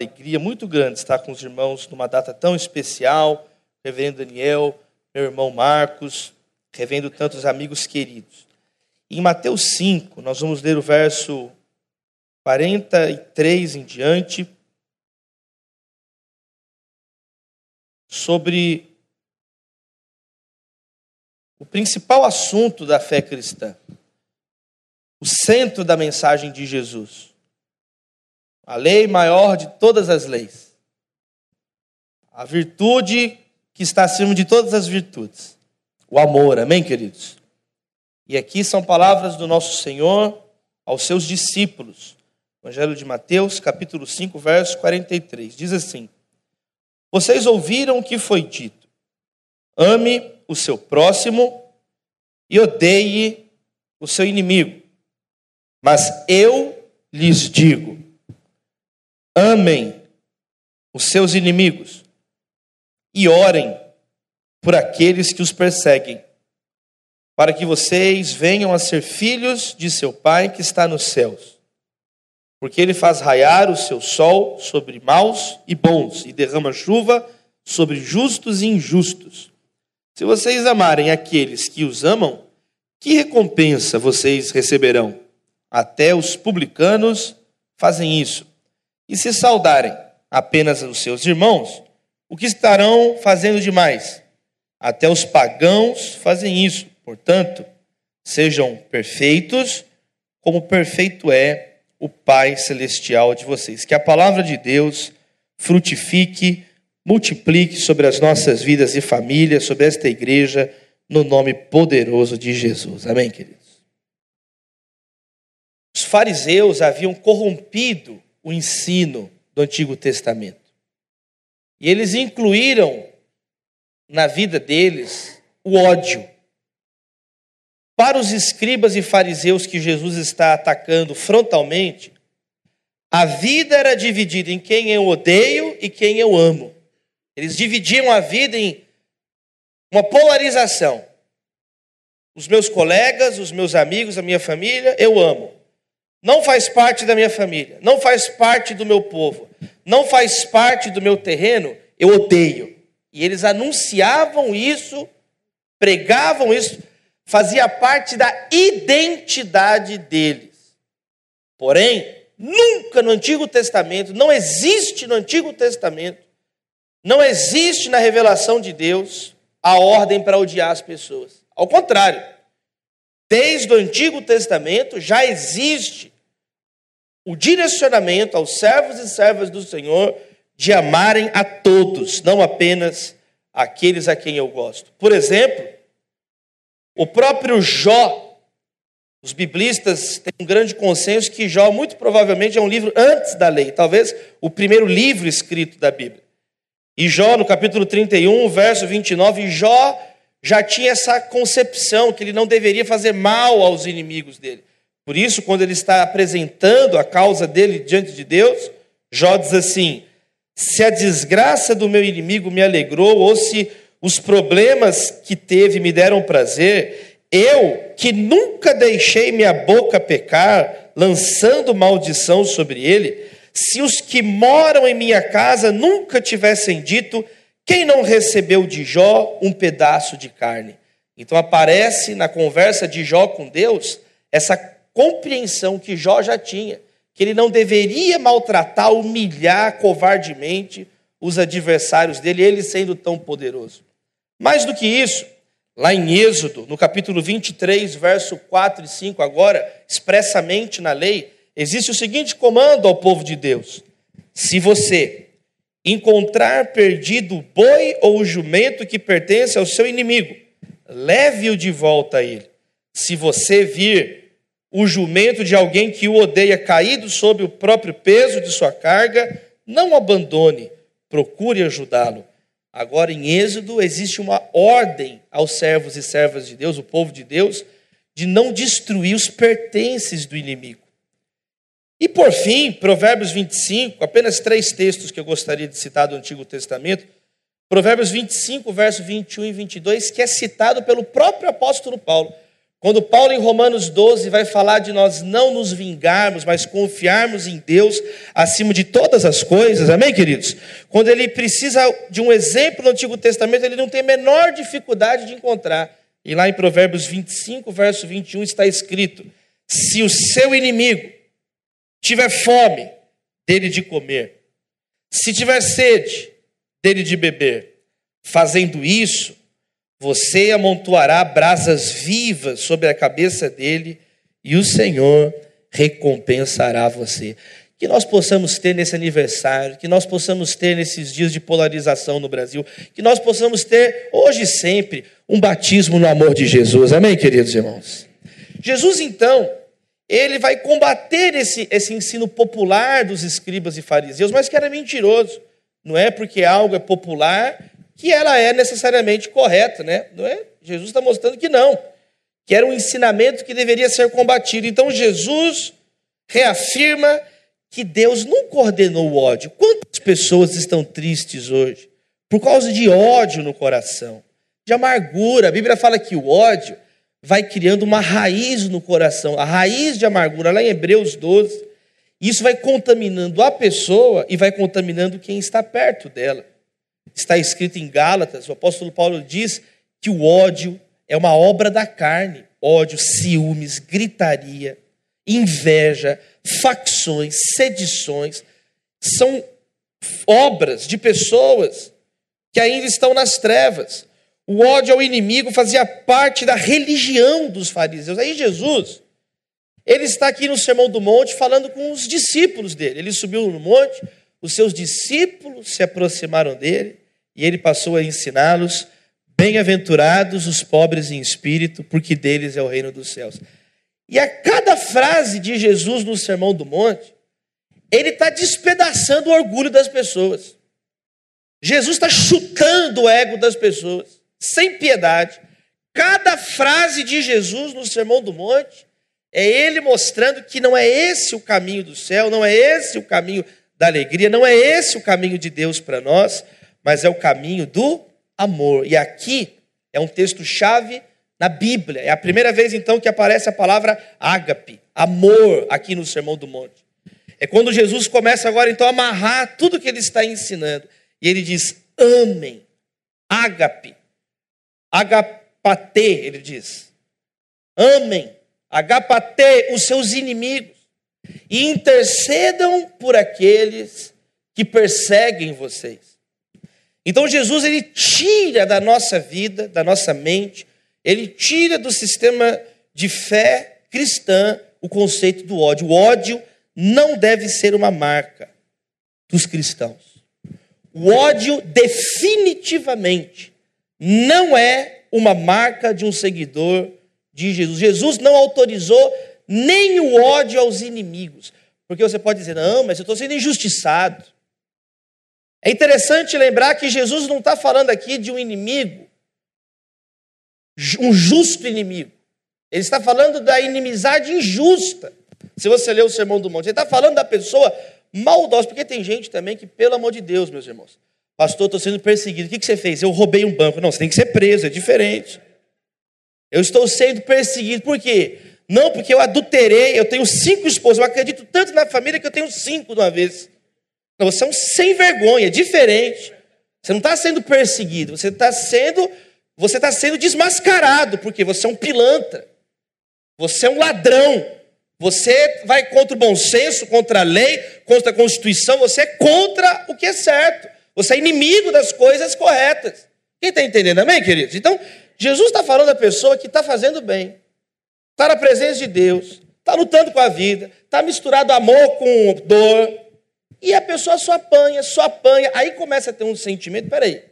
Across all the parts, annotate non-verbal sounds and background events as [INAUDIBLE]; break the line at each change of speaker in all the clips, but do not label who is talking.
alegria muito grande estar com os irmãos numa data tão especial. Reverendo Daniel, meu irmão Marcos, revendo tantos amigos queridos. Em Mateus 5, nós vamos ler o verso 43 em diante, sobre o principal assunto da fé cristã, o centro da mensagem de Jesus a lei maior de todas as leis, a virtude que está acima de todas as virtudes, o amor, amém, queridos? E aqui são palavras do nosso Senhor aos seus discípulos. Evangelho de Mateus, capítulo 5, verso 43. Diz assim: Vocês ouviram o que foi dito: ame o seu próximo e odeie o seu inimigo. Mas eu lhes digo: Amem os seus inimigos e orem por aqueles que os perseguem, para que vocês venham a ser filhos de seu Pai que está nos céus. Porque ele faz raiar o seu sol sobre maus e bons e derrama chuva sobre justos e injustos. Se vocês amarem aqueles que os amam, que recompensa vocês receberão? Até os publicanos fazem isso. E se saudarem apenas os seus irmãos, o que estarão fazendo demais? Até os pagãos fazem isso. Portanto, sejam perfeitos, como perfeito é o Pai celestial de vocês. Que a palavra de Deus frutifique, multiplique sobre as nossas vidas e famílias, sobre esta igreja, no nome poderoso de Jesus. Amém, queridos? Os fariseus haviam corrompido o ensino do Antigo Testamento. E eles incluíram na vida deles o ódio. Para os escribas e fariseus que Jesus está atacando frontalmente, a vida era dividida em quem eu odeio e quem eu amo. Eles dividiam a vida em uma polarização. Os meus colegas, os meus amigos, a minha família, eu amo não faz parte da minha família, não faz parte do meu povo, não faz parte do meu terreno, eu odeio. E eles anunciavam isso, pregavam isso, fazia parte da identidade deles. Porém, nunca no Antigo Testamento, não existe no Antigo Testamento, não existe na revelação de Deus a ordem para odiar as pessoas. Ao contrário, desde o Antigo Testamento já existe o direcionamento aos servos e servas do Senhor de amarem a todos, não apenas aqueles a quem eu gosto. Por exemplo, o próprio Jó, os biblistas têm um grande consenso que Jó, muito provavelmente, é um livro antes da lei, talvez o primeiro livro escrito da Bíblia. E Jó, no capítulo 31, verso 29, Jó já tinha essa concepção que ele não deveria fazer mal aos inimigos dele. Por isso, quando ele está apresentando a causa dele diante de Deus, Jó diz assim: se a desgraça do meu inimigo me alegrou, ou se os problemas que teve me deram prazer, eu, que nunca deixei minha boca pecar, lançando maldição sobre ele, se os que moram em minha casa nunca tivessem dito, quem não recebeu de Jó um pedaço de carne? Então aparece na conversa de Jó com Deus essa compreensão que Jó já tinha, que ele não deveria maltratar, humilhar covardemente os adversários dele, ele sendo tão poderoso. Mais do que isso, lá em Êxodo, no capítulo 23, verso 4 e 5, agora, expressamente na lei, existe o seguinte comando ao povo de Deus: se você encontrar perdido o boi ou o jumento que pertence ao seu inimigo, leve-o de volta a ele. Se você vir o jumento de alguém que o odeia caído sob o próprio peso de sua carga, não abandone, procure ajudá-lo. Agora, em Êxodo, existe uma ordem aos servos e servas de Deus, o povo de Deus, de não destruir os pertences do inimigo. E por fim, Provérbios 25, apenas três textos que eu gostaria de citar do Antigo Testamento. Provérbios 25, verso 21 e 22, que é citado pelo próprio apóstolo Paulo. Quando Paulo em Romanos 12 vai falar de nós não nos vingarmos, mas confiarmos em Deus acima de todas as coisas, amém, queridos? Quando ele precisa de um exemplo no Antigo Testamento, ele não tem a menor dificuldade de encontrar. E lá em Provérbios 25, verso 21 está escrito: Se o seu inimigo tiver fome, dele de comer, se tiver sede, dele de beber, fazendo isso, você amontoará brasas vivas sobre a cabeça dele e o Senhor recompensará você. Que nós possamos ter nesse aniversário, que nós possamos ter nesses dias de polarização no Brasil, que nós possamos ter hoje e sempre um batismo no amor de Jesus. Amém, queridos irmãos? Jesus, então, ele vai combater esse, esse ensino popular dos escribas e fariseus, mas que era mentiroso. Não é porque algo é popular que ela é necessariamente correta, né? Não é? Jesus está mostrando que não, que era um ensinamento que deveria ser combatido. Então Jesus reafirma que Deus nunca ordenou o ódio. Quantas pessoas estão tristes hoje por causa de ódio no coração, de amargura? A Bíblia fala que o ódio vai criando uma raiz no coração, a raiz de amargura, lá em Hebreus 12. Isso vai contaminando a pessoa e vai contaminando quem está perto dela está escrito em Gálatas, o apóstolo Paulo diz que o ódio é uma obra da carne. Ódio, ciúmes, gritaria, inveja, facções, sedições, são obras de pessoas que ainda estão nas trevas. O ódio ao inimigo fazia parte da religião dos fariseus. Aí Jesus, ele está aqui no Sermão do Monte falando com os discípulos dele. Ele subiu no monte, os seus discípulos se aproximaram dele e ele passou a ensiná-los: Bem-aventurados os pobres em espírito, porque deles é o reino dos céus. E a cada frase de Jesus no Sermão do Monte, ele está despedaçando o orgulho das pessoas. Jesus está chutando o ego das pessoas, sem piedade. Cada frase de Jesus no Sermão do Monte é ele mostrando que não é esse o caminho do céu, não é esse o caminho da alegria, não é esse o caminho de Deus para nós mas é o caminho do amor. E aqui é um texto-chave na Bíblia. É a primeira vez, então, que aparece a palavra ágape, amor, aqui no Sermão do Monte. É quando Jesus começa agora, então, a amarrar tudo que ele está ensinando. E ele diz: amem, ágape, agapate, ele diz. Amem, agapate os seus inimigos e intercedam por aqueles que perseguem vocês. Então Jesus ele tira da nossa vida, da nossa mente, ele tira do sistema de fé cristã o conceito do ódio. O ódio não deve ser uma marca dos cristãos. O ódio definitivamente não é uma marca de um seguidor de Jesus. Jesus não autorizou nem o ódio aos inimigos. Porque você pode dizer, não, mas eu estou sendo injustiçado. É interessante lembrar que Jesus não está falando aqui de um inimigo, um justo inimigo. Ele está falando da inimizade injusta. Se você ler o Sermão do Monte, ele está falando da pessoa maldosa, porque tem gente também que, pelo amor de Deus, meus irmãos, pastor, estou sendo perseguido. O que, que você fez? Eu roubei um banco. Não, você tem que ser preso, é diferente. Eu estou sendo perseguido, por quê? Não, porque eu adulterei, eu tenho cinco esposas, eu acredito tanto na família que eu tenho cinco de uma vez. Não, você é um sem vergonha, diferente. Você não está sendo perseguido, você está sendo, você está sendo desmascarado, porque você é um pilantra, você é um ladrão, você vai contra o bom senso, contra a lei, contra a Constituição, você é contra o que é certo, você é inimigo das coisas corretas. Quem está entendendo, amém, queridos? Então, Jesus está falando da pessoa que está fazendo bem, está na presença de Deus, está lutando com a vida, está misturado amor com dor, e a pessoa só apanha, só apanha. Aí começa a ter um sentimento, peraí,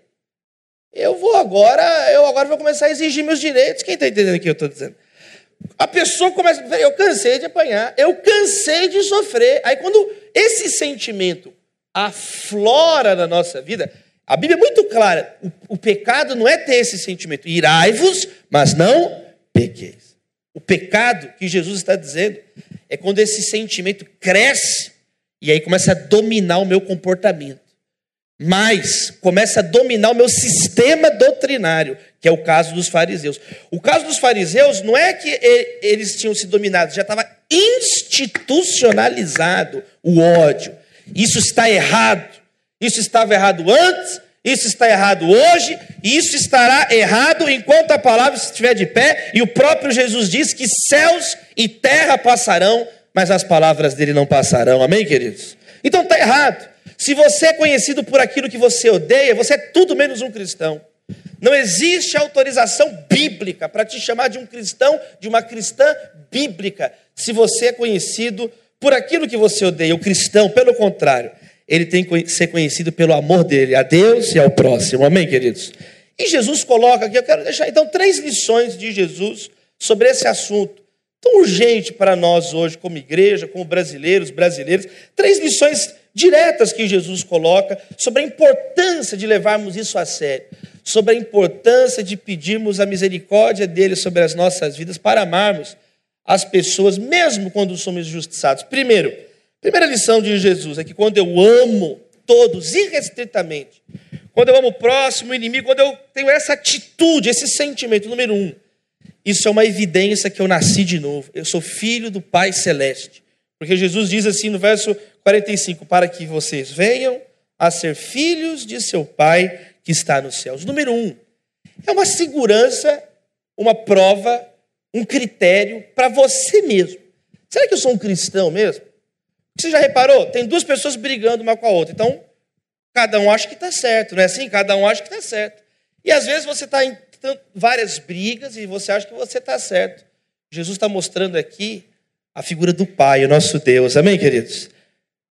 eu vou agora, eu agora vou começar a exigir meus direitos. Quem está entendendo o que eu estou dizendo? A pessoa começa, eu cansei de apanhar, eu cansei de sofrer. Aí quando esse sentimento aflora na nossa vida, a Bíblia é muito clara, o, o pecado não é ter esse sentimento, irai-vos, mas não pequeis. O pecado que Jesus está dizendo é quando esse sentimento cresce e aí começa a dominar o meu comportamento. mas começa a dominar o meu sistema doutrinário, que é o caso dos fariseus. O caso dos fariseus não é que eles tinham se dominado, já estava institucionalizado o ódio. Isso está errado. Isso estava errado antes, isso está errado hoje, e isso estará errado enquanto a palavra estiver de pé, e o próprio Jesus diz que céus e terra passarão, mas as palavras dele não passarão. Amém, queridos? Então está errado. Se você é conhecido por aquilo que você odeia, você é tudo menos um cristão. Não existe autorização bíblica para te chamar de um cristão, de uma cristã bíblica, se você é conhecido por aquilo que você odeia. O cristão, pelo contrário, ele tem que ser conhecido pelo amor dele a Deus e ao próximo. Amém, queridos? E Jesus coloca aqui, eu quero deixar então três lições de Jesus sobre esse assunto tão urgente para nós hoje, como igreja, como brasileiros, brasileiras. Três lições diretas que Jesus coloca sobre a importância de levarmos isso a sério, sobre a importância de pedirmos a misericórdia dele sobre as nossas vidas para amarmos as pessoas, mesmo quando somos injustiçados. Primeiro, primeira lição de Jesus é que quando eu amo todos irrestritamente, quando eu amo o próximo, o inimigo, quando eu tenho essa atitude, esse sentimento, número um, isso é uma evidência que eu nasci de novo. Eu sou filho do Pai Celeste. Porque Jesus diz assim no verso 45: Para que vocês venham a ser filhos de seu Pai que está nos céus. Número um, é uma segurança, uma prova, um critério para você mesmo. Será que eu sou um cristão mesmo? Você já reparou? Tem duas pessoas brigando uma com a outra. Então, cada um acha que está certo, não é assim? Cada um acha que está certo. E às vezes você está em várias brigas e você acha que você está certo. Jesus está mostrando aqui a figura do Pai, o nosso Deus. Amém, queridos?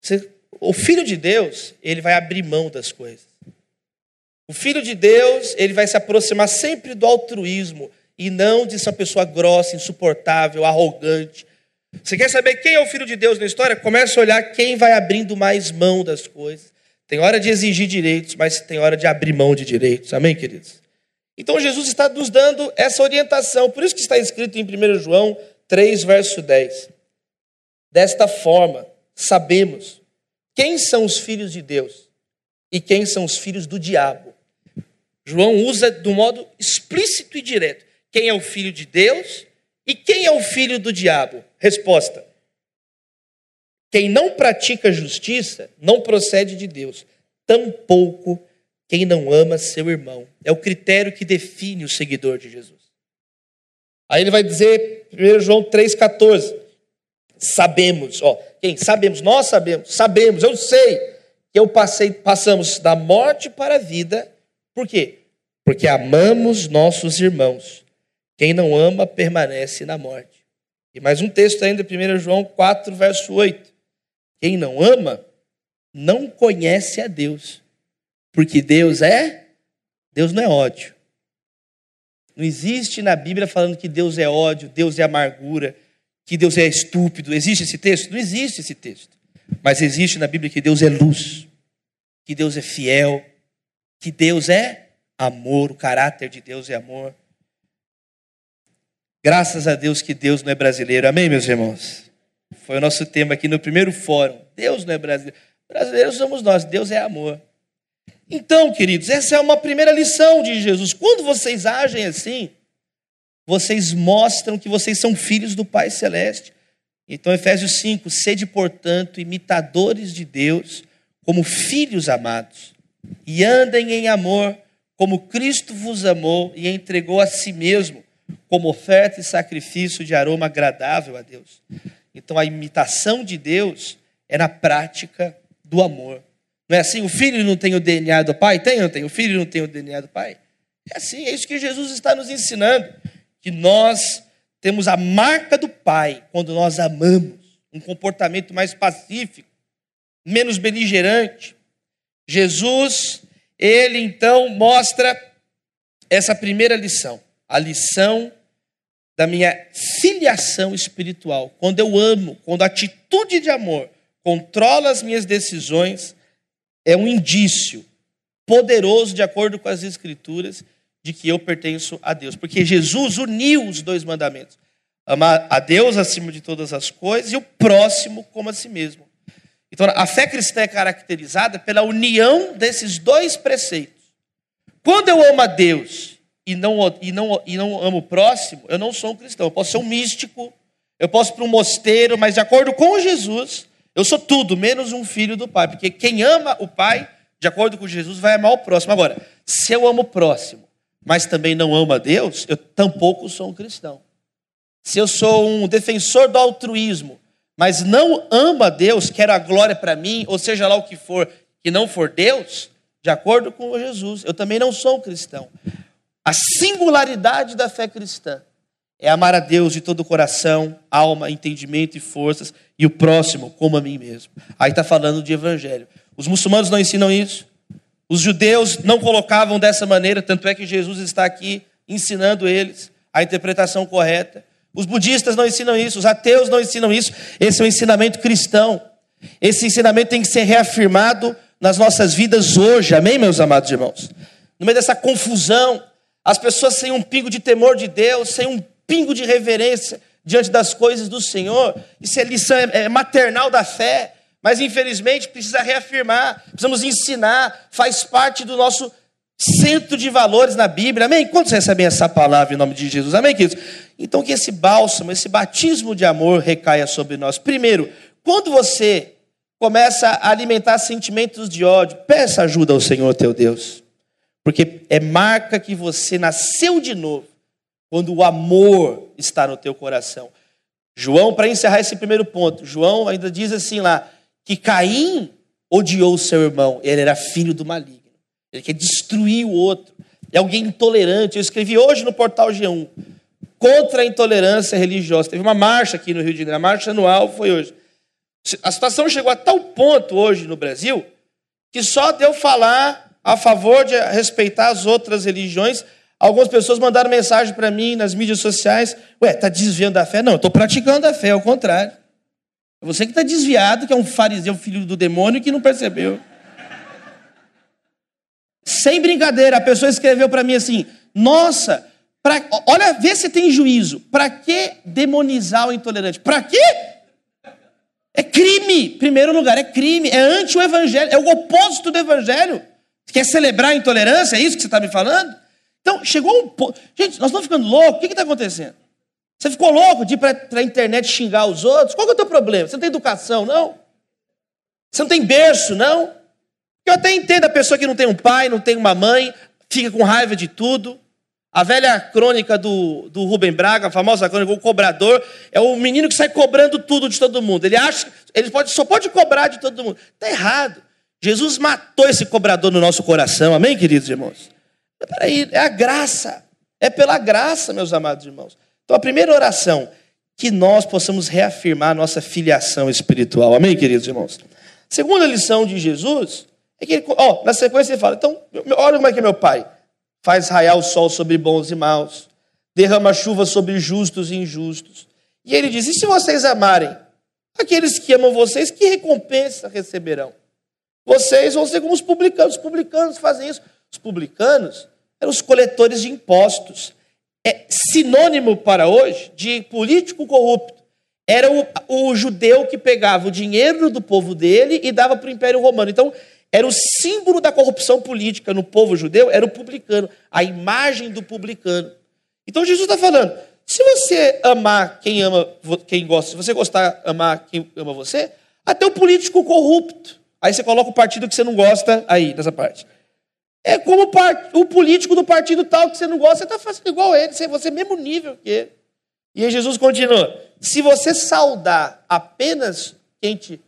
Você, o Filho de Deus, ele vai abrir mão das coisas. O Filho de Deus, ele vai se aproximar sempre do altruísmo e não de ser uma pessoa grossa, insuportável, arrogante. Você quer saber quem é o Filho de Deus na história? Comece a olhar quem vai abrindo mais mão das coisas. Tem hora de exigir direitos, mas tem hora de abrir mão de direitos. Amém, queridos? Então Jesus está nos dando essa orientação. Por isso que está escrito em 1 João 3, verso 10. Desta forma, sabemos quem são os filhos de Deus e quem são os filhos do diabo. João usa do modo explícito e direto. Quem é o filho de Deus e quem é o filho do diabo? Resposta: Quem não pratica justiça não procede de Deus, tampouco quem não ama seu irmão. É o critério que define o seguidor de Jesus. Aí ele vai dizer, 1 João 3,14: Sabemos, ó, quem? Sabemos, nós sabemos, sabemos, eu sei que eu passei, passamos da morte para a vida, por quê? Porque amamos nossos irmãos. Quem não ama permanece na morte. E mais um texto ainda, 1 João 4, verso 8. Quem não ama não conhece a Deus, porque Deus é, Deus não é ódio. Não existe na Bíblia falando que Deus é ódio, Deus é amargura, que Deus é estúpido. Existe esse texto? Não existe esse texto. Mas existe na Bíblia que Deus é luz, que Deus é fiel, que Deus é amor, o caráter de Deus é amor. Graças a Deus que Deus não é brasileiro. Amém, meus irmãos? Foi o nosso tema aqui no primeiro fórum. Deus não é brasileiro. Brasileiros somos nós, Deus é amor. Então, queridos, essa é uma primeira lição de Jesus. Quando vocês agem assim, vocês mostram que vocês são filhos do Pai Celeste. Então, Efésios 5: sede, portanto, imitadores de Deus, como filhos amados, e andem em amor, como Cristo vos amou e entregou a si mesmo, como oferta e sacrifício de aroma agradável a Deus. Então, a imitação de Deus é na prática do amor. Não é assim? O filho não tem o DNA do pai? Tem ou não tem? O filho não tem o DNA do pai? É assim, é isso que Jesus está nos ensinando. Que nós temos a marca do pai quando nós amamos. Um comportamento mais pacífico, menos beligerante. Jesus, ele então mostra essa primeira lição. A lição da minha filiação espiritual. Quando eu amo, quando a atitude de amor controla as minhas decisões, é um indício poderoso, de acordo com as Escrituras, de que eu pertenço a Deus. Porque Jesus uniu os dois mandamentos: amar a Deus acima de todas as coisas e o próximo como a si mesmo. Então, a fé cristã é caracterizada pela união desses dois preceitos. Quando eu amo a Deus e não, e não, e não amo o próximo, eu não sou um cristão. Eu posso ser um místico, eu posso ir para um mosteiro, mas de acordo com Jesus, eu sou tudo, menos um filho do Pai. Porque quem ama o Pai, de acordo com Jesus, vai amar o próximo. Agora, se eu amo o próximo, mas também não amo a Deus, eu tampouco sou um cristão. Se eu sou um defensor do altruísmo, mas não amo a Deus, quero a glória para mim, ou seja lá o que for, que não for Deus, de acordo com Jesus, eu também não sou um cristão. A singularidade da fé cristã é amar a Deus de todo o coração, alma, entendimento e forças, e o próximo como a mim mesmo. Aí está falando de evangelho. Os muçulmanos não ensinam isso. Os judeus não colocavam dessa maneira, tanto é que Jesus está aqui ensinando eles a interpretação correta. Os budistas não ensinam isso, os ateus não ensinam isso. Esse é o ensinamento cristão. Esse ensinamento tem que ser reafirmado nas nossas vidas hoje, amém, meus amados irmãos? No meio dessa confusão, as pessoas sem um pingo de temor de Deus, sem um pingo de reverência diante das coisas do Senhor, isso é lição é, é maternal da fé, mas infelizmente precisa reafirmar, precisamos ensinar, faz parte do nosso centro de valores na Bíblia, amém? Quantos recebem essa palavra em nome de Jesus, amém, queridos? Então que esse bálsamo, esse batismo de amor recaia sobre nós. Primeiro, quando você começa a alimentar sentimentos de ódio, peça ajuda ao Senhor teu Deus, porque é marca que você nasceu de novo, quando o amor está no teu coração. João, para encerrar esse primeiro ponto, João ainda diz assim lá, que Caim odiou seu irmão, ele era filho do maligno, ele quer destruir o outro, é alguém intolerante. Eu escrevi hoje no portal G1 contra a intolerância religiosa. Teve uma marcha aqui no Rio de Janeiro, a marcha anual foi hoje. A situação chegou a tal ponto hoje no Brasil que só deu falar a favor de respeitar as outras religiões. Algumas pessoas mandaram mensagem para mim nas mídias sociais: Ué, está desviando da fé? Não, estou praticando a fé, ao contrário. É você que está desviado, que é um fariseu, filho do demônio, que não percebeu. Sem brincadeira, a pessoa escreveu para mim assim: Nossa, pra, olha, vê se tem juízo. Para que demonizar o intolerante? Para quê? É crime. Primeiro lugar, é crime. É anti o evangelho. É o oposto do evangelho. Quer celebrar a intolerância? É isso que você está me falando? Então, chegou um ponto. Gente, nós estamos ficando loucos. O que está acontecendo? Você ficou louco de ir para a internet xingar os outros? Qual é o teu problema? Você não tem educação, não? Você não tem berço, não? Eu até entendo a pessoa que não tem um pai, não tem uma mãe, fica com raiva de tudo. A velha crônica do, do Rubem Braga, a famosa crônica, o cobrador, é o menino que sai cobrando tudo de todo mundo. Ele acha, ele pode, só pode cobrar de todo mundo. Está errado. Jesus matou esse cobrador no nosso coração, amém, queridos irmãos? Peraí, é a graça, é pela graça, meus amados irmãos. Então, a primeira oração, que nós possamos reafirmar a nossa filiação espiritual, amém, queridos irmãos? Segunda lição de Jesus é que, ele, ó, na sequência ele fala, então, olha como é que é meu pai faz raiar o sol sobre bons e maus, derrama chuva sobre justos e injustos. E ele diz: E se vocês amarem aqueles que amam vocês, que recompensa receberão? Vocês vão ser como os publicanos. Os publicanos fazem isso. Os publicanos eram os coletores de impostos. É sinônimo para hoje de político corrupto. Era o, o judeu que pegava o dinheiro do povo dele e dava para o Império Romano. Então, era o símbolo da corrupção política no povo judeu, era o publicano, a imagem do publicano. Então Jesus está falando: se você amar quem ama, quem gosta, se você gostar, amar quem ama você, até o político corrupto. Aí você coloca o partido que você não gosta aí, nessa parte. É como o político do partido tal que você não gosta, você está fazendo igual ele, você é mesmo nível que ele. E aí Jesus continua: se você saudar apenas quem te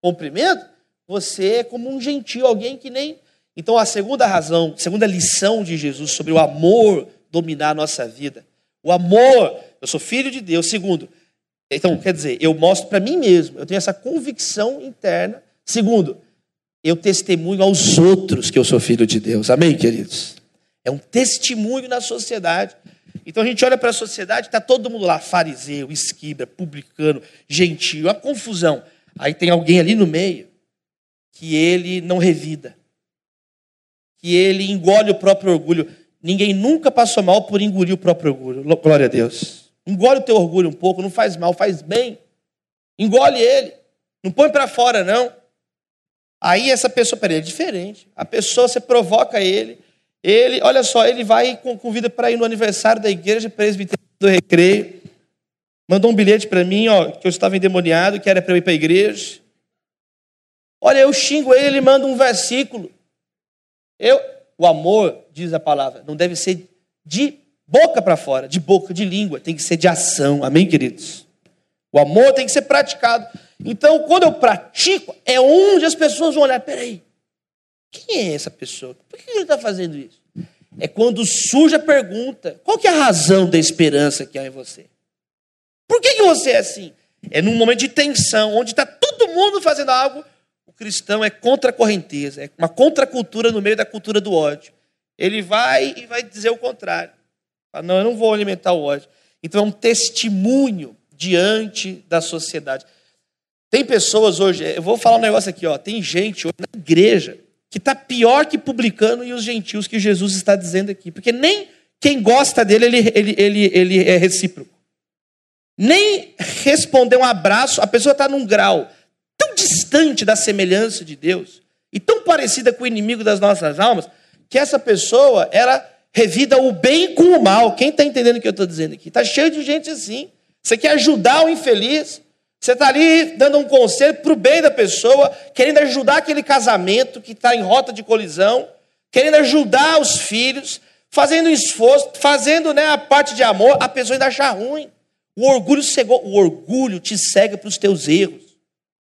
cumprimenta, você é como um gentio, alguém que nem. Então, a segunda razão, a segunda lição de Jesus sobre o amor dominar a nossa vida. O amor, eu sou filho de Deus. Segundo, então, quer dizer, eu mostro para mim mesmo, eu tenho essa convicção interna. Segundo, eu testemunho aos outros que eu sou filho de Deus. Amém, queridos? É um testemunho na sociedade. Então a gente olha para a sociedade, está todo mundo lá, fariseu, esquibra, publicano, gentio, a confusão. Aí tem alguém ali no meio que ele não revida, que ele engole o próprio orgulho. Ninguém nunca passou mal por engolir o próprio orgulho. Glória a Deus. Engole o teu orgulho um pouco, não faz mal, faz bem. Engole ele. Não põe para fora, não. Aí essa pessoa, peraí, é diferente. A pessoa, você provoca ele, ele, olha só, ele vai e convida para ir no aniversário da igreja presbiteriana do recreio. Mandou um bilhete para mim, ó, que eu estava endemoniado, que era para eu ir para a igreja. Olha, eu xingo ele, ele manda um versículo. Eu, o amor, diz a palavra, não deve ser de boca para fora, de boca, de língua, tem que ser de ação. Amém, queridos? O amor tem que ser praticado. Então, quando eu pratico, é onde as pessoas vão olhar: peraí, quem é essa pessoa? Por que ele está fazendo isso? É quando surge a pergunta: qual que é a razão da esperança que há em você? Por que, que você é assim? É num momento de tensão, onde está todo mundo fazendo algo, o cristão é contra a correnteza, é uma contracultura no meio da cultura do ódio. Ele vai e vai dizer o contrário. Fala, não, eu não vou alimentar o ódio. Então é um testemunho diante da sociedade. Tem pessoas hoje, eu vou falar um negócio aqui, ó, tem gente hoje na igreja que está pior que publicano e os gentios que Jesus está dizendo aqui. Porque nem quem gosta dele, ele, ele, ele, ele é recíproco. Nem responder um abraço, a pessoa está num grau tão distante da semelhança de Deus e tão parecida com o inimigo das nossas almas, que essa pessoa, ela revida o bem com o mal. Quem está entendendo o que eu estou dizendo aqui? Está cheio de gente assim. Você quer ajudar o infeliz, você está ali dando um conselho para o bem da pessoa, querendo ajudar aquele casamento que está em rota de colisão, querendo ajudar os filhos, fazendo esforço, fazendo né, a parte de amor, a pessoa ainda achar ruim. O orgulho cegou, o orgulho te cega para os teus erros.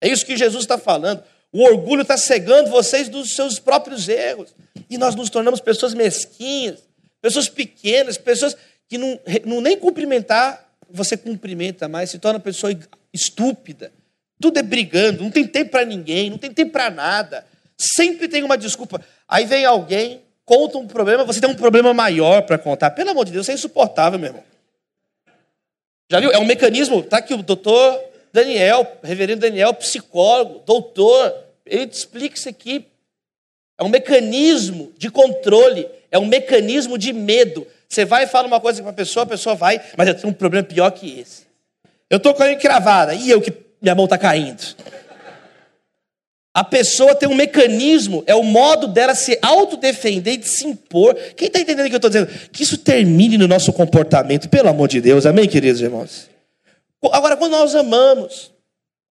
É isso que Jesus está falando. O orgulho está cegando vocês dos seus próprios erros. E nós nos tornamos pessoas mesquinhas, pessoas pequenas, pessoas que não, não nem cumprimentar, você cumprimenta mais, se torna pessoa estúpida. Tudo é brigando, não tem tempo para ninguém, não tem tempo para nada. Sempre tem uma desculpa. Aí vem alguém, conta um problema, você tem um problema maior para contar. Pelo amor de Deus, isso é insuportável, meu irmão. Já viu? É um mecanismo. Tá aqui o doutor Daniel, reverendo Daniel, psicólogo, doutor. Ele te explica isso aqui. É um mecanismo de controle, é um mecanismo de medo. Você vai e fala uma coisa para a pessoa, a pessoa vai, mas eu tenho um problema pior que esse. Eu estou com a encravada, e eu que minha mão está caindo. A pessoa tem um mecanismo, é o modo dela se autodefender e de se impor. Quem está entendendo o que eu estou dizendo? Que isso termine no nosso comportamento, pelo amor de Deus, amém, queridos irmãos? Agora, quando nós amamos,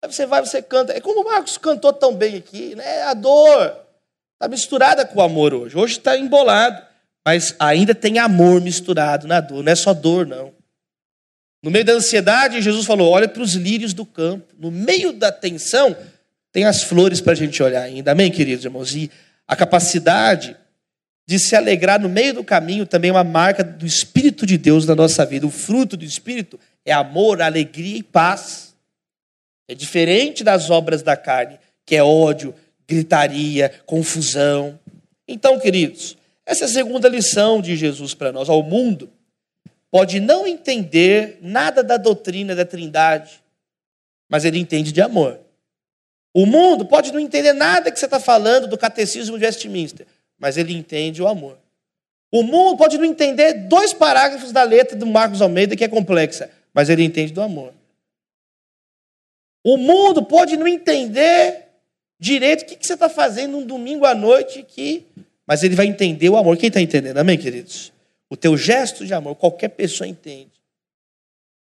você vai, você canta. É como o Marcos cantou tão bem aqui, né? A dor está misturada com o amor hoje. Hoje está embolado, mas ainda tem amor misturado na dor. Não é só dor, não. No meio da ansiedade, Jesus falou: olha para os lírios do campo. No meio da tensão, tem as flores para a gente olhar ainda. Amém, queridos irmãos? E a capacidade de se alegrar no meio do caminho também é uma marca do Espírito de Deus na nossa vida. O fruto do Espírito é amor, alegria e paz. É diferente das obras da carne, que é ódio, gritaria, confusão. Então, queridos, essa é a segunda lição de Jesus para nós. Ao mundo pode não entender nada da doutrina da Trindade, mas ele entende de amor. O mundo pode não entender nada que você está falando do catecismo de Westminster, mas ele entende o amor. O mundo pode não entender dois parágrafos da letra do Marcos Almeida, que é complexa, mas ele entende do amor. O mundo pode não entender direito o que você está fazendo um domingo à noite, que, mas ele vai entender o amor. Quem está entendendo? Amém, queridos? O teu gesto de amor, qualquer pessoa entende.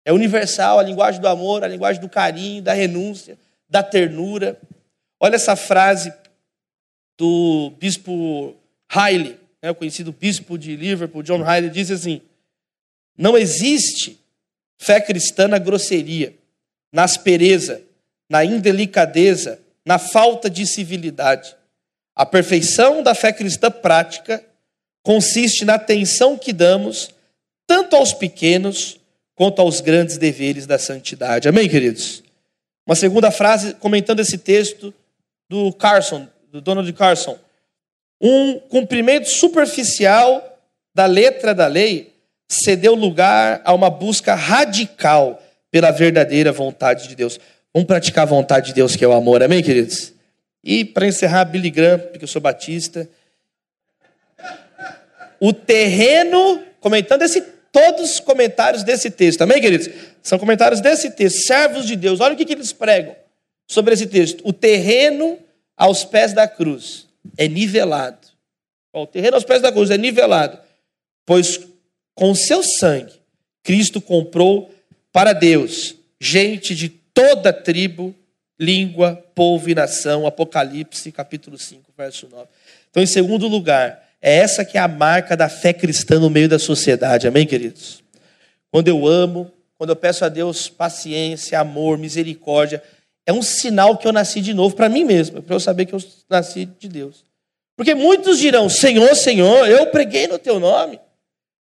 É universal a linguagem do amor, a linguagem do carinho, da renúncia, da ternura. Olha essa frase do bispo Riley, né, o conhecido bispo de Liverpool, John Riley, diz assim: Não existe fé cristã na grosseria, na aspereza, na indelicadeza, na falta de civilidade. A perfeição da fé cristã prática consiste na atenção que damos tanto aos pequenos quanto aos grandes deveres da santidade. Amém, queridos? Uma segunda frase comentando esse texto do Carson, do Donald Carson. Um cumprimento superficial da letra da lei cedeu lugar a uma busca radical pela verdadeira vontade de Deus. Vamos praticar a vontade de Deus, que é o amor. Amém, queridos? E para encerrar, Billy Graham, porque eu sou batista, o terreno, comentando esse, todos os comentários desse texto, amém, queridos? São comentários desse texto, servos de Deus. Olha o que, que eles pregam sobre esse texto. O terreno aos pés da cruz é nivelado. O terreno aos pés da cruz é nivelado, pois com seu sangue Cristo comprou para Deus gente de toda tribo, língua, povo e nação. Apocalipse, capítulo 5, verso 9. Então, em segundo lugar, é essa que é a marca da fé cristã no meio da sociedade. Amém, queridos? Quando eu amo, quando eu peço a Deus paciência, amor, misericórdia, é um sinal que eu nasci de novo para mim mesmo, para eu saber que eu nasci de Deus. Porque muitos dirão: Senhor, Senhor, eu preguei no teu nome,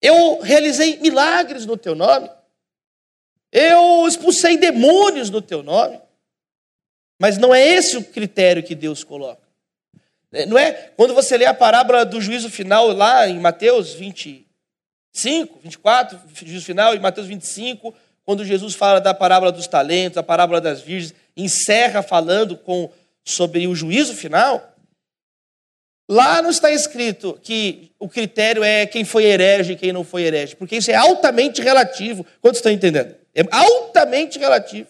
eu realizei milagres no teu nome, eu expulsei demônios no teu nome. Mas não é esse o critério que Deus coloca. É, não é quando você lê a parábola do juízo final lá em Mateus 25, 24, juízo final, em Mateus 25, quando Jesus fala da parábola dos talentos, a parábola das virgens, encerra falando com sobre o juízo final. Lá não está escrito que o critério é quem foi herege e quem não foi herege, porque isso é altamente relativo. Quantos estão entendendo? É altamente relativo.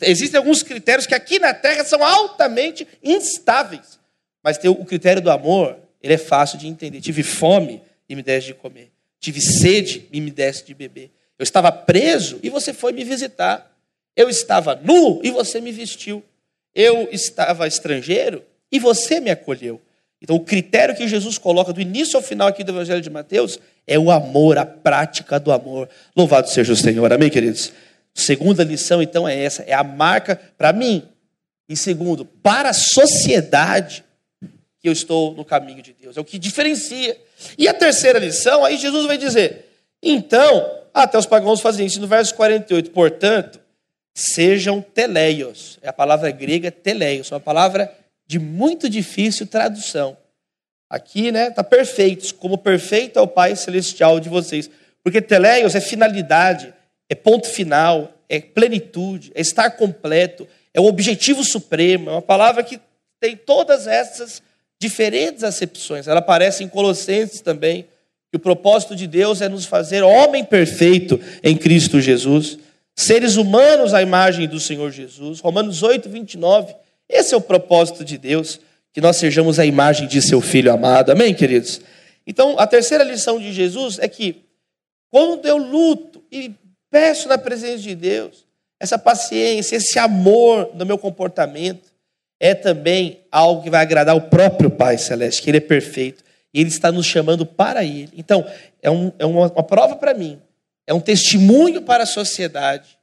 Existem alguns critérios que aqui na Terra são altamente instáveis. Mas tem o critério do amor, ele é fácil de entender. Tive fome e me deste de comer. Tive sede e me deste de beber. Eu estava preso e você foi me visitar. Eu estava nu e você me vestiu. Eu estava estrangeiro e você me acolheu. Então, o critério que Jesus coloca do início ao final aqui do Evangelho de Mateus é o amor, a prática do amor. Louvado seja o Senhor. Amém, queridos? Segunda lição, então, é essa: é a marca para mim. E segundo, para a sociedade, que eu estou no caminho de Deus. É o que diferencia. E a terceira lição, aí Jesus vai dizer: então, até os pagãos fazem isso. No verso 48, portanto, sejam teleios. É a palavra grega teleios, uma palavra de muito difícil tradução. Aqui, né, está perfeitos, como perfeito é o Pai Celestial de vocês. Porque teleios é finalidade, é ponto final, é plenitude, é estar completo, é o objetivo supremo, é uma palavra que tem todas essas diferentes acepções. Ela aparece em Colossenses também, que o propósito de Deus é nos fazer homem perfeito em Cristo Jesus, seres humanos à imagem do Senhor Jesus. Romanos 8, 29. Esse é o propósito de Deus, que nós sejamos a imagem de seu Filho amado. Amém, queridos? Então, a terceira lição de Jesus é que quando eu luto e Peço na presença de Deus essa paciência, esse amor no meu comportamento. É também algo que vai agradar o próprio Pai Celeste, que Ele é perfeito e Ele está nos chamando para Ele. Então, é, um, é uma, uma prova para mim, é um testemunho para a sociedade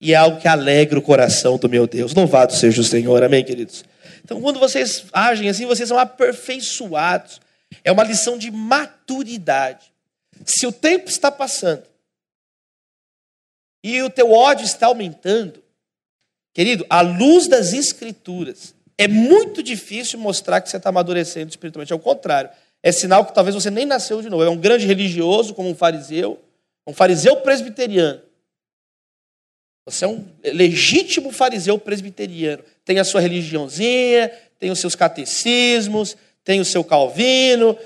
e é algo que alegra o coração do meu Deus. Louvado seja o Senhor, amém, queridos? Então, quando vocês agem assim, vocês são aperfeiçoados. É uma lição de maturidade. Se o tempo está passando e o teu ódio está aumentando, querido, à luz das Escrituras, é muito difícil mostrar que você está amadurecendo espiritualmente. Ao contrário, é sinal que talvez você nem nasceu de novo. É um grande religioso, como um fariseu, um fariseu presbiteriano. Você é um legítimo fariseu presbiteriano. Tem a sua religiãozinha, tem os seus catecismos, tem o seu calvino.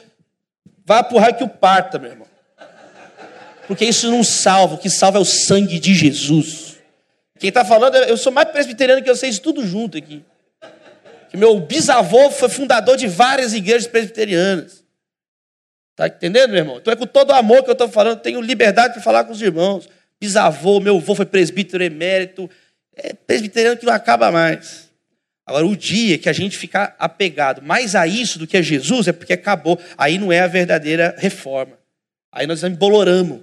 Vai raio que o parta, meu irmão. Porque isso não salva, o que salva é o sangue de Jesus. Quem está falando, eu sou mais presbiteriano que vocês, tudo junto aqui. Que meu bisavô foi fundador de várias igrejas presbiterianas. Está entendendo, meu irmão? Então é com todo o amor que eu estou falando, tenho liberdade para falar com os irmãos. Bisavô, meu avô foi presbítero emérito. É presbiteriano que não acaba mais. Agora, o dia que a gente ficar apegado mais a isso do que a Jesus é porque acabou. Aí não é a verdadeira reforma. Aí nós emboloramos.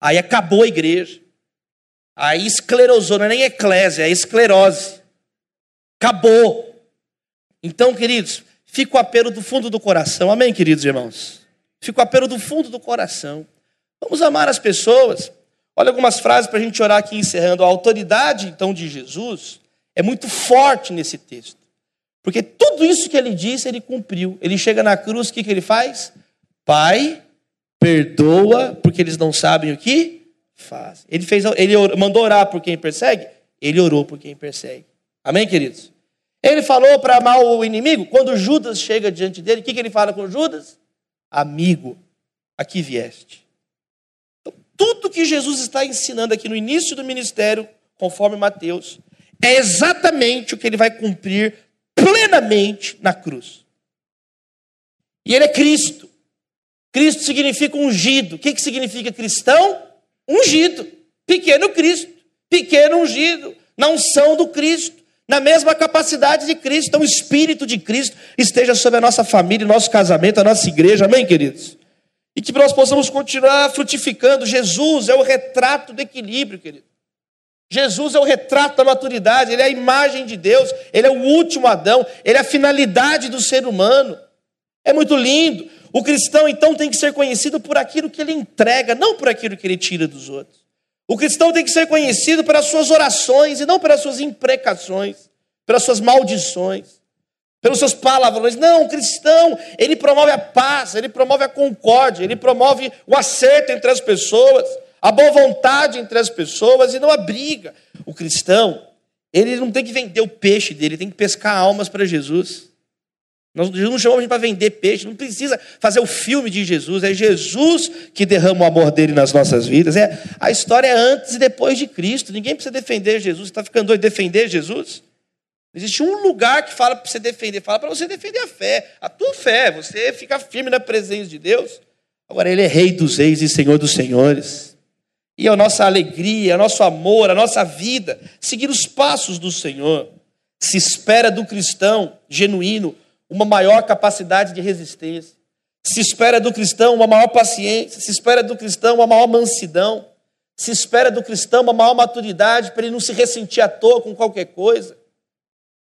Aí acabou a igreja. Aí esclerosou, não é nem eclésia, é esclerose. Acabou. Então, queridos, fica o apelo do fundo do coração. Amém, queridos irmãos? Fica o apelo do fundo do coração. Vamos amar as pessoas. Olha algumas frases para a gente orar aqui encerrando. A autoridade, então, de Jesus é muito forte nesse texto. Porque tudo isso que ele disse, ele cumpriu. Ele chega na cruz, o que, que ele faz? Pai, perdoa porque eles não sabem o que fazem. Ele, fez, ele mandou orar por quem persegue, ele orou por quem persegue. Amém, queridos? Ele falou para amar o inimigo. Quando Judas chega diante dele, o que, que ele fala com Judas? Amigo, aqui vieste. Então, tudo que Jesus está ensinando aqui no início do ministério, conforme Mateus, é exatamente o que ele vai cumprir plenamente na cruz. E ele é Cristo. Cristo significa ungido. O que, que significa cristão? Ungido. Pequeno Cristo. Pequeno ungido. Na unção do Cristo. Na mesma capacidade de Cristo. Então, o Espírito de Cristo esteja sobre a nossa família, nosso casamento, a nossa igreja. Amém, queridos? E que nós possamos continuar frutificando. Jesus é o retrato do equilíbrio, querido. Jesus é o retrato da maturidade, ele é a imagem de Deus, ele é o último Adão, ele é a finalidade do ser humano. É muito lindo. O cristão, então, tem que ser conhecido por aquilo que ele entrega, não por aquilo que ele tira dos outros. O cristão tem que ser conhecido pelas suas orações e não pelas suas imprecações, pelas suas maldições, pelos seus palavrões. Não, o cristão, ele promove a paz, ele promove a concórdia, ele promove o acerto entre as pessoas a boa vontade entre as pessoas e não a briga. O cristão, ele não tem que vender o peixe dele, tem que pescar almas para Jesus. Nós não chamamos para vender peixe, não precisa fazer o filme de Jesus, é Jesus que derrama o amor dele nas nossas vidas. É a história é antes e depois de Cristo. Ninguém precisa defender Jesus. Está ficando doido de defender Jesus? Existe um lugar que fala para você defender, fala para você defender a fé, a tua fé. Você fica firme na presença de Deus. Agora ele é Rei dos Reis e Senhor dos Senhores e a nossa alegria, o nosso amor, a nossa vida, seguir os passos do Senhor. Se espera do cristão genuíno uma maior capacidade de resistência. Se espera do cristão uma maior paciência, se espera do cristão uma maior mansidão, se espera do cristão uma maior maturidade para ele não se ressentir à toa com qualquer coisa,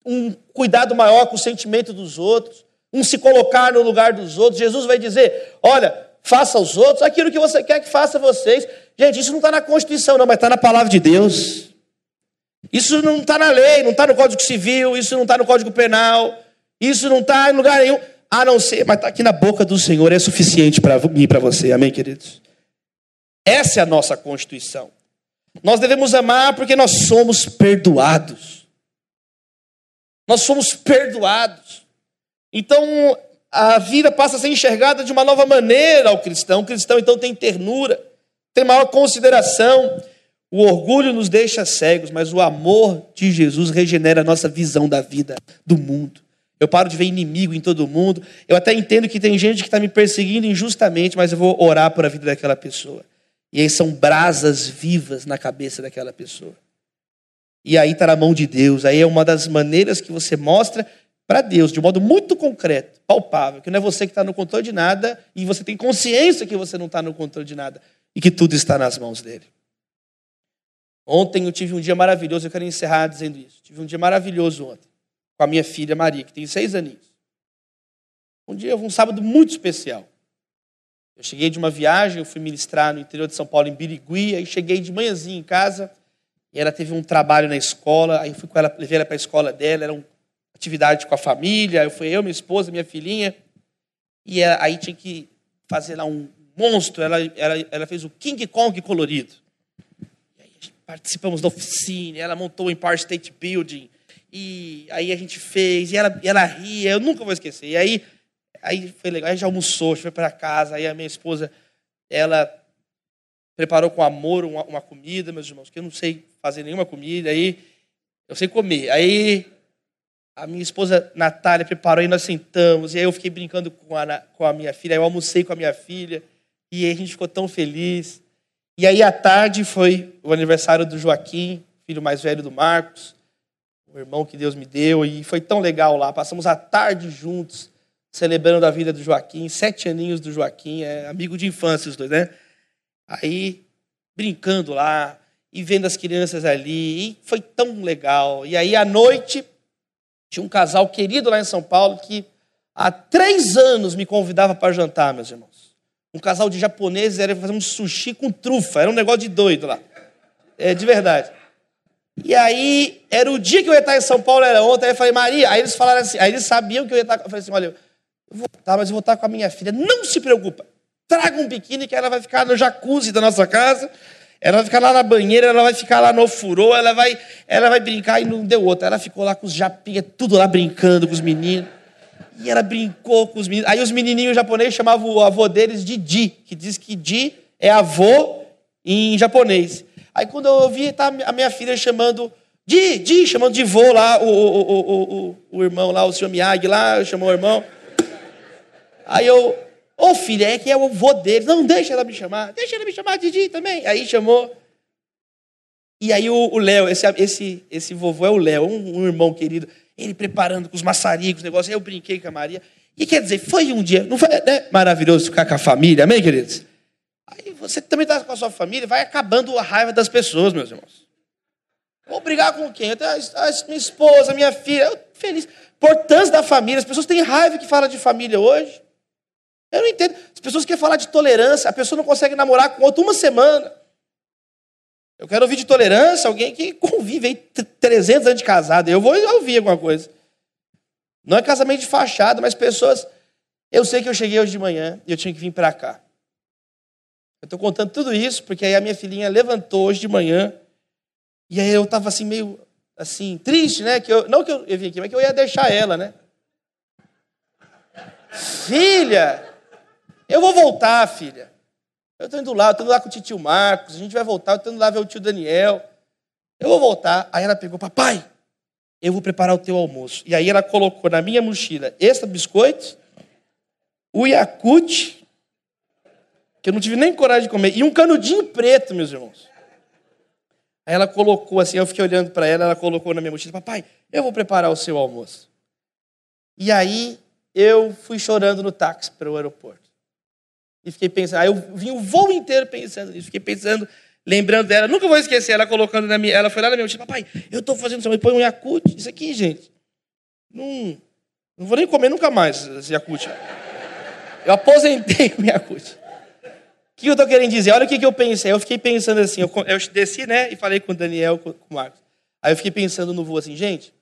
um cuidado maior com o sentimento dos outros, um se colocar no lugar dos outros. Jesus vai dizer: Olha, faça aos outros aquilo que você quer que faça a vocês. Gente, isso não está na Constituição, não, mas está na palavra de Deus. Isso não está na lei, não está no Código Civil, isso não está no Código Penal, isso não está em lugar nenhum, a não ser, mas está aqui na boca do Senhor, é suficiente para mim e para você, amém, queridos? Essa é a nossa Constituição. Nós devemos amar porque nós somos perdoados. Nós somos perdoados. Então, a vida passa a ser enxergada de uma nova maneira ao cristão. O cristão, então, tem ternura, tem maior consideração. O orgulho nos deixa cegos, mas o amor de Jesus regenera a nossa visão da vida, do mundo. Eu paro de ver inimigo em todo mundo. Eu até entendo que tem gente que está me perseguindo injustamente, mas eu vou orar por a vida daquela pessoa. E aí são brasas vivas na cabeça daquela pessoa. E aí está na mão de Deus. Aí é uma das maneiras que você mostra para Deus, de um modo muito concreto, palpável, que não é você que está no controle de nada e você tem consciência que você não está no controle de nada e que tudo está nas mãos dele. Ontem eu tive um dia maravilhoso, eu quero encerrar dizendo isso. Tive um dia maravilhoso ontem com a minha filha Maria, que tem seis aninhos. Um dia, um sábado muito especial. Eu cheguei de uma viagem, eu fui ministrar no interior de São Paulo, em Birigui, aí cheguei de manhãzinha em casa, e ela teve um trabalho na escola, aí fui com ela, levei ela para a escola dela, era um atividade com a família, eu fui eu, minha esposa, minha filhinha, e aí tinha que fazer lá um monstro, ela, ela, ela fez o King Kong colorido. Aí participamos da oficina, ela montou o Empire State Building, e aí a gente fez, e ela, e ela ria, eu nunca vou esquecer. E aí, aí foi legal, aí já almoçou, foi para casa, aí a minha esposa, ela preparou com amor uma, uma comida, meus irmãos, que eu não sei fazer nenhuma comida, aí eu sei comer. Aí a minha esposa Natália preparou e nós sentamos. E aí eu fiquei brincando com a, com a minha filha. Eu almocei com a minha filha. E aí a gente ficou tão feliz. E aí à tarde foi o aniversário do Joaquim, filho mais velho do Marcos, irmão que Deus me deu. E foi tão legal lá. Passamos a tarde juntos, celebrando a vida do Joaquim. Sete aninhos do Joaquim, é amigo de infância os dois, né? Aí, brincando lá e vendo as crianças ali. E foi tão legal. E aí à noite tinha um casal querido lá em São Paulo que há três anos me convidava para jantar, meus irmãos. Um casal de japoneses era fazer um sushi com trufa, era um negócio de doido lá. É de verdade. E aí, era o dia que eu ia estar em São Paulo, era ontem. Aí eu falei, Maria, aí eles falaram assim, aí eles sabiam que eu ia estar. Eu falei assim: olha, eu vou estar, mas eu vou estar com a minha filha. Não se preocupa, traga um biquíni que ela vai ficar no jacuzzi da nossa casa ela vai ficar lá na banheira, ela vai ficar lá no furô, ela vai, ela vai brincar e não deu outra. Ela ficou lá com os japinhas, tudo lá brincando com os meninos. E ela brincou com os meninos. Aí os menininhos japoneses chamavam o avô deles de Di, que diz que Di é avô em japonês. Aí quando eu ouvi, tá a minha filha chamando Di, Di, chamando de vô lá, o, o, o, o, o irmão lá, o senhor Miyagi lá, chamou o irmão. Aí eu, ô oh, filha, é que é o vô dele. Não, deixa ela me chamar, deixa ela me chamar de também. Aí chamou. E aí o Léo, esse, esse, esse vovô é o Léo, um, um, irmão querido, ele preparando com os maçaricos, negócio. Aí eu brinquei com a Maria. E quer dizer, foi um dia, não foi né, maravilhoso ficar com a família, amém, queridos? Aí você também está com a sua família, vai acabando a raiva das pessoas, meus irmãos. Vou brigar com quem? Eu tenho a, a minha esposa, minha filha, eu feliz. Importância da família, as pessoas têm raiva que fala de família hoje. Eu não entendo. As pessoas querem falar de tolerância, a pessoa não consegue namorar com outro uma semana. Eu quero ouvir de tolerância alguém que convive aí 300 anos de casado. Eu vou ouvir alguma coisa. Não é casamento de fachada, mas pessoas. Eu sei que eu cheguei hoje de manhã e eu tinha que vir para cá. Eu estou contando tudo isso porque aí a minha filhinha levantou hoje de manhã e aí eu estava assim meio assim triste, né? Que eu, não que eu, eu vim aqui, mas que eu ia deixar ela, né? Filha, eu vou voltar, filha. Eu estou indo lá, estou indo lá com o tio Marcos, a gente vai voltar, eu estou indo lá ver o tio Daniel. Eu vou voltar. Aí ela pegou, papai, eu vou preparar o teu almoço. E aí ela colocou na minha mochila esse biscoito, o Yakut, que eu não tive nem coragem de comer, e um canudinho preto, meus irmãos. Aí ela colocou assim, eu fiquei olhando para ela, ela colocou na minha mochila, papai, eu vou preparar o seu almoço. E aí eu fui chorando no táxi para o aeroporto. E fiquei pensando, aí eu vim o voo inteiro pensando nisso, fiquei pensando, lembrando dela, nunca vou esquecer ela colocando na minha, ela foi lá na minha mochila, papai, eu estou fazendo isso, põe um Yakut, isso aqui, gente, não, não vou nem comer nunca mais esse Yakut. Eu aposentei [LAUGHS] o Yakut. O que eu estou querendo dizer? Olha o que, que eu pensei. Eu fiquei pensando assim, eu, eu desci, né, e falei com o Daniel, com, o Marcos. Aí eu fiquei pensando no voo assim, gente,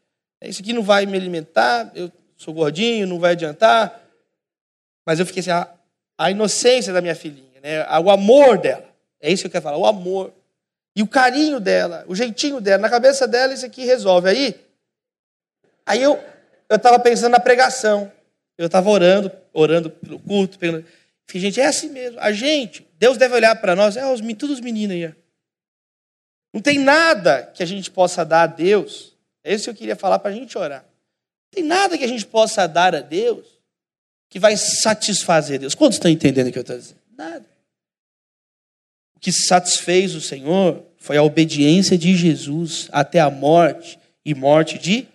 isso aqui não vai me alimentar, eu sou gordinho, não vai adiantar. Mas eu fiquei assim, a, a inocência da minha filhinha, né, o amor dela. É isso que eu quero falar, o amor. E o carinho dela, o jeitinho dela. Na cabeça dela, isso aqui resolve. Aí, aí eu estava pensando na pregação. Eu estava orando, orando pelo culto. Pelo... Falei, gente, é assim mesmo. A gente, Deus deve olhar para nós, é os, todos os meninos aí. Não tem nada que a gente possa dar a Deus. É isso que eu queria falar para a gente orar. Não tem nada que a gente possa dar a Deus que vai satisfazer Deus. Quantos estão entendendo o que eu estou dizendo? Nada. O que satisfez o Senhor foi a obediência de Jesus até a morte e morte de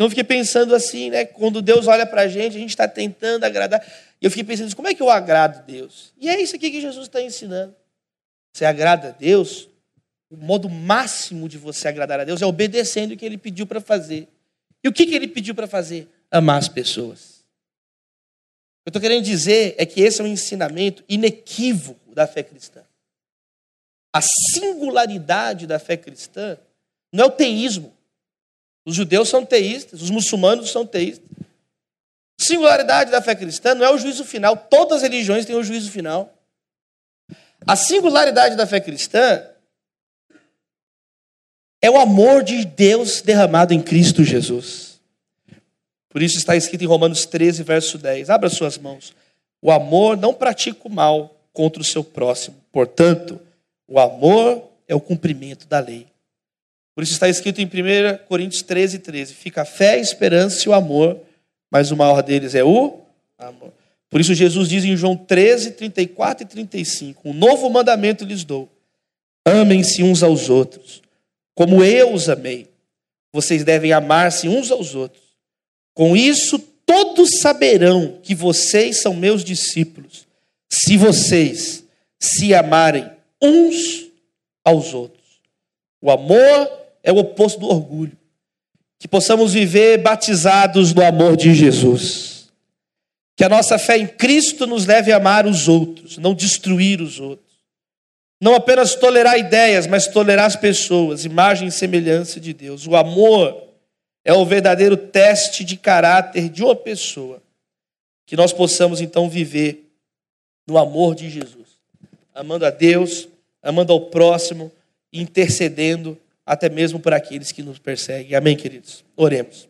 então eu fiquei pensando assim, né? Quando Deus olha para a gente, a gente está tentando agradar. E eu fiquei pensando, como é que eu agrado Deus? E é isso aqui que Jesus está ensinando. Você agrada a Deus, o modo máximo de você agradar a Deus é obedecendo o que Ele pediu para fazer. E o que, que Ele pediu para fazer? Amar as pessoas. O que eu estou querendo dizer é que esse é um ensinamento inequívoco da fé cristã. A singularidade da fé cristã não é o teísmo. Os judeus são teístas, os muçulmanos são teístas. Singularidade da fé cristã não é o juízo final, todas as religiões têm o juízo final. A singularidade da fé cristã é o amor de Deus derramado em Cristo Jesus. Por isso está escrito em Romanos 13, verso 10. Abra suas mãos. O amor não pratica o mal contra o seu próximo. Portanto, o amor é o cumprimento da lei. Por isso está escrito em 1 Coríntios 13, 13: Fica a fé, a esperança e o amor, mas o maior deles é o amor. Por isso Jesus diz em João 13, 34 e 35: Um novo mandamento lhes dou: amem-se uns aos outros, como eu os amei. Vocês devem amar-se uns aos outros. Com isso, todos saberão que vocês são meus discípulos, se vocês se amarem uns aos outros. O amor é o oposto do orgulho. Que possamos viver batizados no amor de Jesus. Que a nossa fé em Cristo nos leve a amar os outros, não destruir os outros. Não apenas tolerar ideias, mas tolerar as pessoas, imagem e semelhança de Deus. O amor é o verdadeiro teste de caráter de uma pessoa. Que nós possamos então viver no amor de Jesus, amando a Deus, amando ao próximo, intercedendo até mesmo por aqueles que nos perseguem. Amém, queridos? Oremos.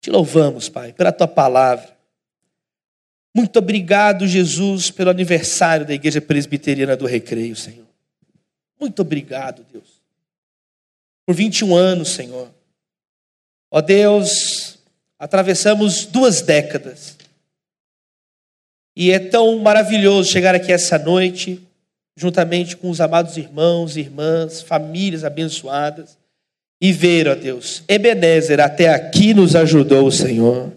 Te louvamos, Pai, pela tua palavra. Muito obrigado, Jesus, pelo aniversário da Igreja Presbiteriana do Recreio, Senhor. Muito obrigado, Deus. por 21 anos, Senhor. Ó Deus, atravessamos duas décadas. E é tão maravilhoso chegar aqui essa noite, juntamente com os amados irmãos irmãs, famílias abençoadas, e ver, ó Deus, Ebenezer até aqui nos ajudou o Senhor.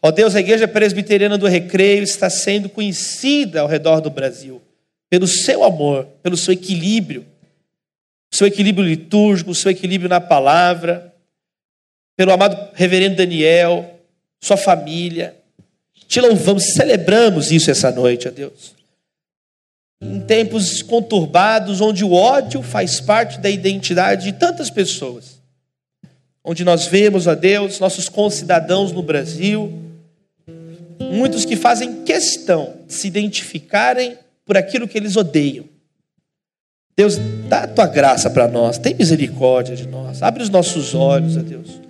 Ó Deus, a Igreja Presbiteriana do Recreio está sendo conhecida ao redor do Brasil pelo seu amor, pelo seu equilíbrio, seu equilíbrio litúrgico, seu equilíbrio na palavra, pelo amado Reverendo Daniel, sua família. Te louvamos, celebramos isso essa noite, ó Deus. Em tempos conturbados, onde o ódio faz parte da identidade de tantas pessoas, onde nós vemos, ó Deus, nossos concidadãos no Brasil, muitos que fazem questão de se identificarem por aquilo que eles odeiam. Deus, dá a tua graça para nós, tem misericórdia de nós, abre os nossos olhos, ó Deus.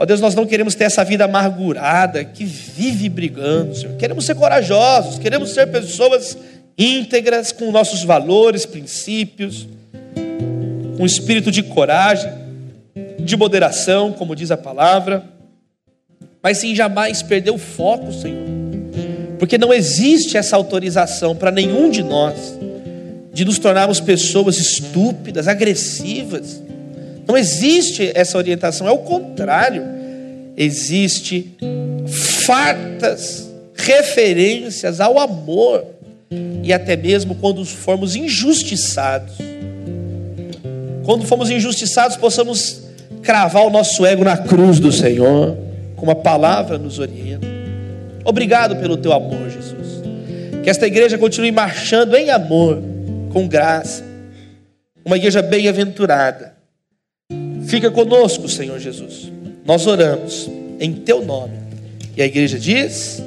Ó Deus, nós não queremos ter essa vida amargurada que vive brigando, Senhor. Queremos ser corajosos, queremos ser pessoas íntegras, com nossos valores, princípios, com espírito de coragem, de moderação, como diz a palavra, mas sem jamais perder o foco, Senhor. Porque não existe essa autorização para nenhum de nós de nos tornarmos pessoas estúpidas, agressivas, não existe essa orientação, é o contrário. Existe fartas referências ao amor e até mesmo quando formos injustiçados. Quando formos injustiçados, possamos cravar o nosso ego na cruz do Senhor, como a palavra nos orienta. Obrigado pelo teu amor, Jesus. Que esta igreja continue marchando em amor, com graça. Uma igreja bem-aventurada Fica conosco, Senhor Jesus. Nós oramos em teu nome. E a igreja diz.